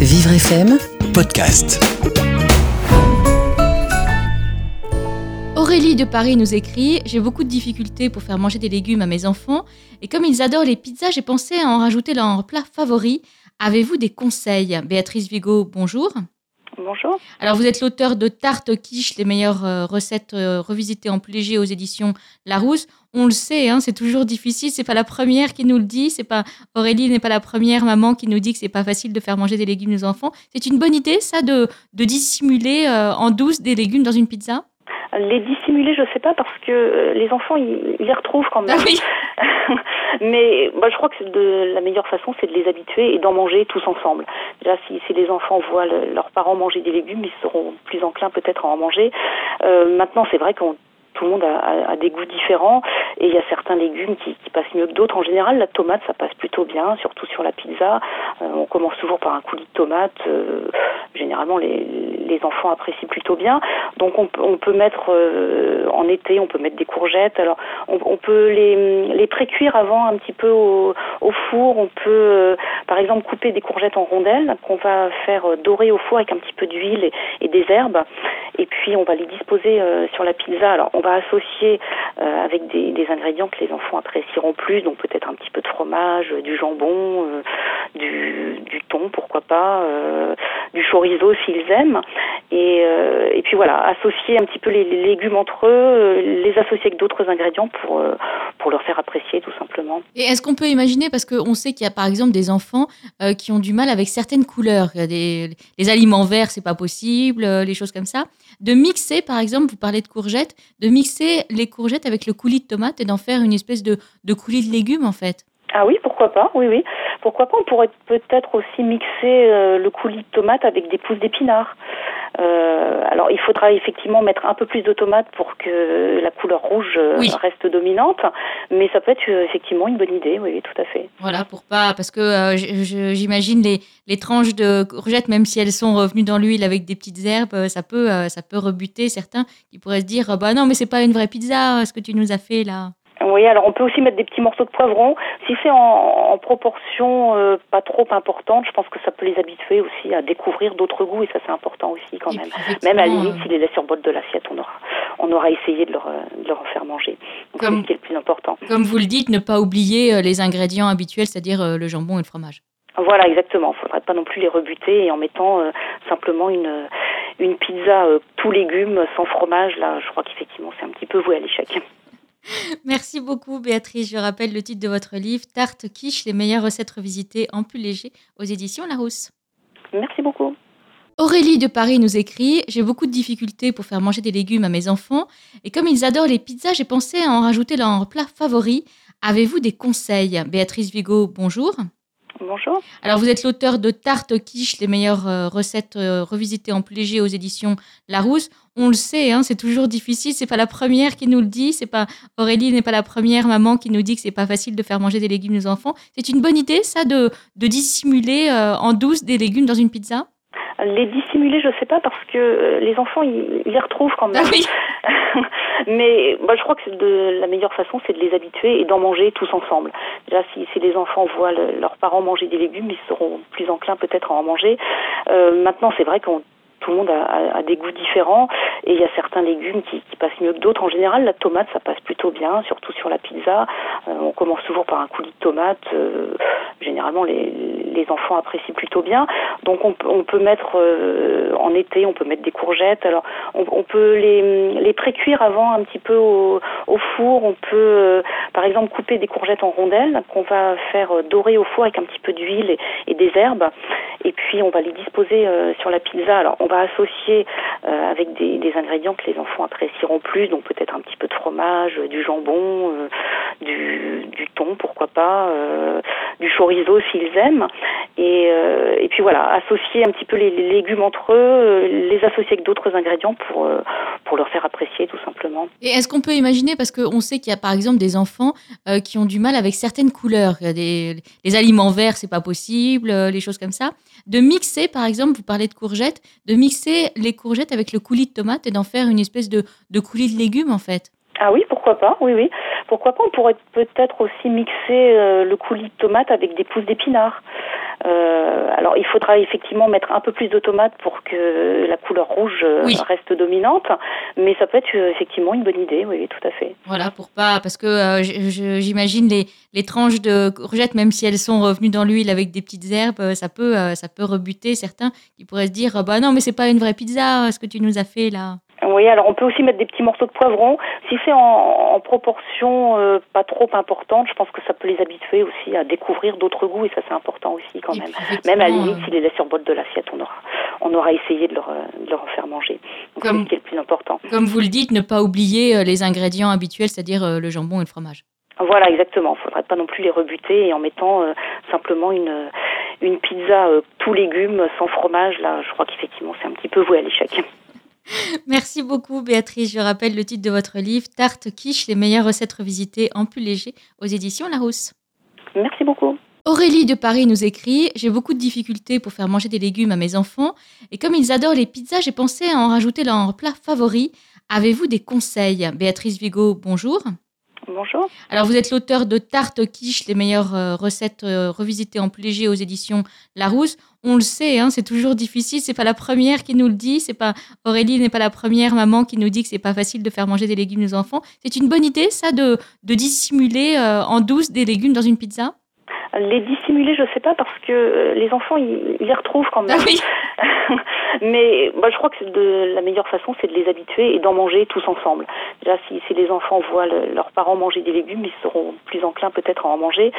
Vivre FM Podcast. Aurélie de Paris nous écrit J'ai beaucoup de difficultés pour faire manger des légumes à mes enfants et comme ils adorent les pizzas, j'ai pensé à en rajouter leur plat favori. Avez-vous des conseils? Béatrice Vigo, bonjour. Bonjour. Alors, vous êtes l'auteur de Tarte Quiche, les meilleures euh, recettes euh, revisitées en léger aux éditions Larousse. On le sait, hein, c'est toujours difficile. C'est pas la première qui nous le dit. C'est pas Aurélie n'est pas la première maman qui nous dit que c'est pas facile de faire manger des légumes aux enfants. C'est une bonne idée, ça, de, de dissimuler euh, en douce des légumes dans une pizza? Les dissimuler, je sais pas, parce que les enfants, ils, les retrouvent quand même. Ah oui. Mais moi, je crois que de, la meilleure façon, c'est de les habituer et d'en manger tous ensemble. Déjà, si, si les enfants voient leurs parents manger des légumes, ils seront plus enclins peut-être à en manger. Euh, maintenant, c'est vrai qu'on tout le monde a, a, des goûts différents et il y a certains légumes qui, qui passent mieux que d'autres. En général, la tomate, ça passe plutôt bien, surtout sur la pizza. Euh, on commence toujours par un coulis de tomate. Euh, généralement, les, les, enfants apprécient plutôt bien. Donc, on, peut mettre euh, en été, on peut mettre des courgettes. Alors, on, peut les, les pré-cuire avant un petit peu au, four. On peut, euh, par exemple, couper des courgettes en rondelles qu'on va faire dorer au four avec un petit peu d'huile et, des herbes. Et puis, on va les disposer euh, sur la pizza. Alors, on va associer euh, avec des, des, ingrédients que les enfants apprécieront plus, donc peut-être un petit peu de fromage, du jambon, euh, du, du, thon, pourquoi pas, euh, du chorizo s'ils aiment. Et, euh, et, puis voilà, associer un petit peu les, légumes entre eux, euh, les associer avec d'autres ingrédients pour, pour leur faire apprécier tout simplement. Et est-ce qu'on peut imaginer, parce qu'on sait qu'il y a par exemple des enfants qui ont du mal avec certaines couleurs, les aliments verts, c'est pas possible, les choses comme ça, de mixer par exemple, vous parlez de courgettes, de mixer les courgettes avec le coulis de tomate et d'en faire une espèce de, de coulis de légumes en fait. Ah oui, pourquoi pas, oui, oui. Pourquoi pas, on pourrait peut-être aussi mixer euh, le coulis de tomate avec des pousses d'épinards. Euh, alors, il faudra effectivement mettre un peu plus de tomates pour que la couleur rouge euh, oui. reste dominante, mais ça peut être euh, effectivement une bonne idée, oui, oui tout à fait. Voilà, pour pas, parce que euh, j'imagine les, les tranches de courgettes, même si elles sont revenues dans l'huile avec des petites herbes, ça peut, ça peut rebuter certains qui pourraient se dire, bah non, mais c'est pas une vraie pizza, ce que tu nous as fait là. Oui, alors on peut aussi mettre des petits morceaux de poivron. Si c'est en, en, proportion euh, pas trop importante, je pense que ça peut les habituer aussi à découvrir d'autres goûts et ça c'est important aussi quand Et même. Même à la limite, euh, s'ils les laissent sur le bol de l'assiette, on aura, on aura essayé de leur, de leur faire manger. Donc c'est ce qui est le plus important. Comme vous le dites, ne pas oublier euh, les ingrédients habituels, c'est-à-dire le jambon et le fromage. Voilà, exactement. Il faudrait pas non plus les rebuter et en mettant euh, simplement une, une pizza euh, tout légumes sans fromage, là, je crois qu'effectivement c'est un petit peu voué à l'échec. Merci beaucoup Béatrice. Je rappelle le titre de votre livre, Tarte quiche, les meilleures recettes revisitées en plus léger aux éditions Larousse. Merci beaucoup. Aurélie de Paris nous écrit J'ai beaucoup de difficultés pour faire manger des légumes à mes enfants et comme ils adorent les pizzas, j'ai pensé à en rajouter leur plat favori. Avez-vous des conseils? Béatrice Vigo, bonjour. Bonjour. Alors, vous êtes l'auteur de Tarte Quiche, les meilleures euh, recettes euh, revisitées en léger aux éditions Larousse. On le sait, hein, c'est toujours difficile. C'est pas la première qui nous le dit. C'est pas Aurélie n'est pas la première maman qui nous dit que c'est pas facile de faire manger des légumes aux enfants. C'est une bonne idée, ça, de, de dissimuler euh, en douce des légumes dans une pizza? Les dissimuler, je sais pas, parce que euh, les enfants, ils, ils les retrouvent quand même. Ah oui. Mais moi, je crois que de, la meilleure façon, c'est de les habituer et d'en manger tous ensemble. Déjà, si, si les enfants voient le, leurs parents manger des légumes, ils seront plus enclins peut-être à en manger. Euh, maintenant, c'est vrai qu'on tout le monde a, a, a, des goûts différents et il y a certains légumes qui, qui passent mieux que d'autres. En général, la tomate, ça passe plutôt bien, surtout sur la pizza. Euh, on commence toujours par un coulis de tomate. Euh, généralement, les, les enfants apprécient plutôt bien. Donc, on, peut mettre euh, en été, on peut mettre des courgettes. Alors, on, peut les, les pré-cuire avant un petit peu au, four. On peut, euh, par exemple, couper des courgettes en rondelles qu'on va faire dorer au four avec un petit peu d'huile et, des herbes. Et puis, on va les disposer euh, sur la pizza. Alors, on va associer euh, avec des, des, ingrédients que les enfants apprécieront plus, donc peut-être un petit peu de fromage, du jambon, euh, du, du, thon, pourquoi pas, euh, du chorizo s'ils aiment. Et, euh, et, puis voilà, associer un petit peu les, les légumes entre eux, les associer avec d'autres ingrédients pour, pour leur faire apprécier tout simplement. Et est-ce qu'on peut imaginer, parce qu'on sait qu'il y a par exemple des enfants euh, qui ont du mal avec certaines couleurs, des, les aliments verts, c'est pas possible, euh, les choses comme ça, de mixer par exemple, vous parlez de courgettes, de mixer les courgettes avec le coulis de tomate et d'en faire une espèce de, de coulis de légumes en fait. Ah oui, pourquoi pas, oui, oui. Pourquoi pas, on pourrait peut-être aussi mixer euh, le coulis de tomate avec des pousses d'épinards. Euh, alors, il faudra effectivement mettre un peu plus de tomates pour que la couleur rouge euh, reste dominante, mais ça peut être effectivement une bonne idée, oui, tout à fait. Voilà, pour pas, parce que j'imagine les, les tranches de courgettes, même si elles sont revenues dans l'huile avec des petites herbes, ça peut, ça peut rebuter certains qui pourraient se dire, bah non, mais c'est pas une vraie pizza, ce que tu nous as fait là. Oui, alors on peut aussi mettre des petits morceaux de poivron. Si c'est en, proportion euh, pas trop importante, je pense que ça peut les habituer aussi à découvrir d'autres goûts et ça c'est important aussi quand même. Même à la limite, s'ils les laissent sur le bord de l'assiette, on aura, on aura essayé de leur, de leur en faire manger. C'est ce qui est le plus important. Comme vous le dites, ne pas oublier euh, les ingrédients habituels, c'est-à-dire euh, le jambon et le fromage. Voilà, exactement. Il ne faudrait pas non plus les rebuter et en mettant simplement une, une pizza tout légumes sans fromage, là, je crois qu'effectivement c'est un petit peu voué à l'échec. Merci beaucoup Béatrice. Je rappelle le titre de votre livre, Tarte quiche, les meilleures recettes revisitées en plus léger aux éditions Larousse. Merci beaucoup. Aurélie de Paris nous écrit J'ai beaucoup de difficultés pour faire manger des légumes à mes enfants et comme ils adorent les pizzas, j'ai pensé à en rajouter leur plat favori. Avez-vous des conseils? Béatrice Vigo, bonjour. Bonjour. Alors, vous êtes l'auteur de Tarte quiche, les meilleures euh, recettes euh, revisitées en plus léger aux éditions Larousse. On le sait, hein, c'est toujours difficile. C'est pas la première qui nous le dit. C'est pas Aurélie n'est pas la première maman qui nous dit que c'est pas facile de faire manger des légumes aux enfants. C'est une bonne idée, ça, de, de dissimuler euh, en douce des légumes dans une pizza? Les dissimuler, je sais pas, parce que les enfants, ils, les retrouvent quand même. Ah oui. Mais moi, je crois que de, la meilleure façon, c'est de les habituer et d'en manger tous ensemble. Déjà, si, si les enfants voient leurs parents manger des légumes, ils seront plus enclins peut-être à en manger.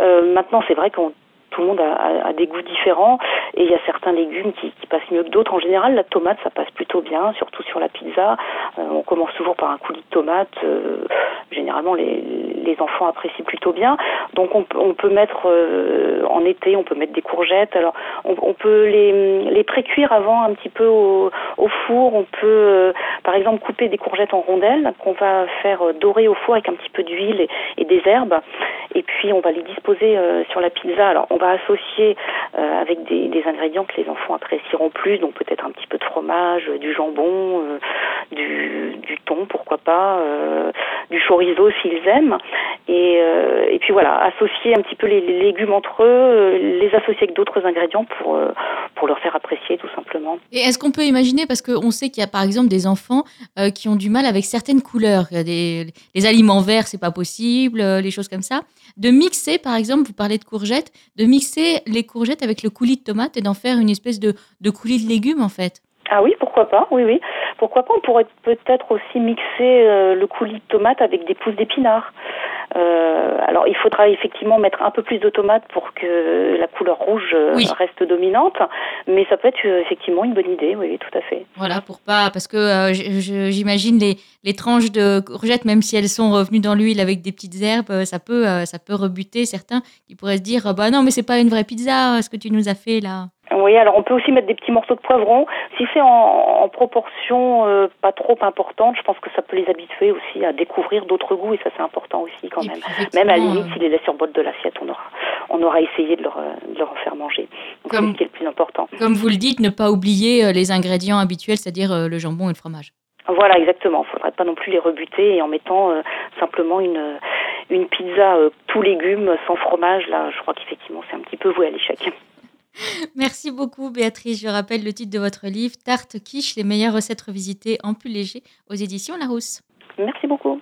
Euh, maintenant, c'est vrai qu'on tout le monde a, des goûts différents et il y a certains légumes qui, passent mieux que d'autres. En général, la tomate, ça passe plutôt bien, surtout sur la pizza. Euh, on commence toujours par un coulis de tomate. Euh, généralement, les, enfants apprécient plutôt bien. Donc, on, peut mettre euh, en été, on peut mettre des courgettes. Alors, on, peut les, les pré-cuire avant un petit peu au, four. On peut, par exemple, couper des courgettes en rondelles qu'on va faire dorer au four avec un petit peu d'huile et, des herbes. Et puis, on va les disposer sur la pizza. Alors, on va associer euh, avec des, ingrédients que les enfants apprécieront plus, donc peut-être un petit peu de fromage, du jambon, euh, du, thon, pourquoi pas, euh, du chorizo s'ils aiment. Et, puis voilà, associer un petit peu les, les légumes entre eux, les associer avec d'autres ingrédients pour, pour leur faire apprécier tout simplement. Et est-ce qu'on peut imaginer, parce qu'on sait qu'il y a par exemple des enfants qui ont du mal avec certaines couleurs, des, les aliments verts, c'est pas possible, les choses comme ça, de mixer par exemple, vous parlez de courgettes, de mixer les courgettes avec le coulis de tomate et d'en faire une espèce de, de coulis de légumes en fait. Ah oui, pourquoi pas, oui, oui. Pourquoi pas, on pourrait peut-être aussi mixer euh, le coulis de tomate avec des pousses d'épinards. Euh, alors, il faudra effectivement mettre un peu plus de tomates pour que la couleur rouge euh, reste dominante, mais ça peut être effectivement une bonne idée, oui, tout à fait. Voilà, pour pas, parce que j'imagine les, les tranches de courgettes, même si elles sont revenues dans l'huile avec des petites herbes, ça peut, ça peut rebuter certains qui pourraient se dire, bah non, mais c'est pas une vraie pizza, ce que tu nous as fait là. Oui, alors on peut aussi mettre des petits morceaux de poivron. Si c'est en, proportion euh, pas trop importante, je pense que ça peut les habituer aussi à découvrir d'autres goûts et ça c'est important aussi quand même. Même à la limite, s'ils les laissent sur le bord de l'assiette, on aura, on aura essayé de leur, de leur en faire manger. c'est ce qui est le plus important. Comme vous le dites, ne pas oublier euh, les ingrédients habituels, c'est-à-dire euh, le jambon et le fromage. Voilà, exactement. Il ne faudrait pas non plus les rebuter et en mettant simplement une, une pizza tout légumes sans fromage, là, je crois qu'effectivement c'est un petit peu voué à l'échec. Merci beaucoup Béatrice. Je rappelle le titre de votre livre, Tarte quiche, les meilleures recettes revisitées en plus léger aux éditions Larousse. Merci beaucoup.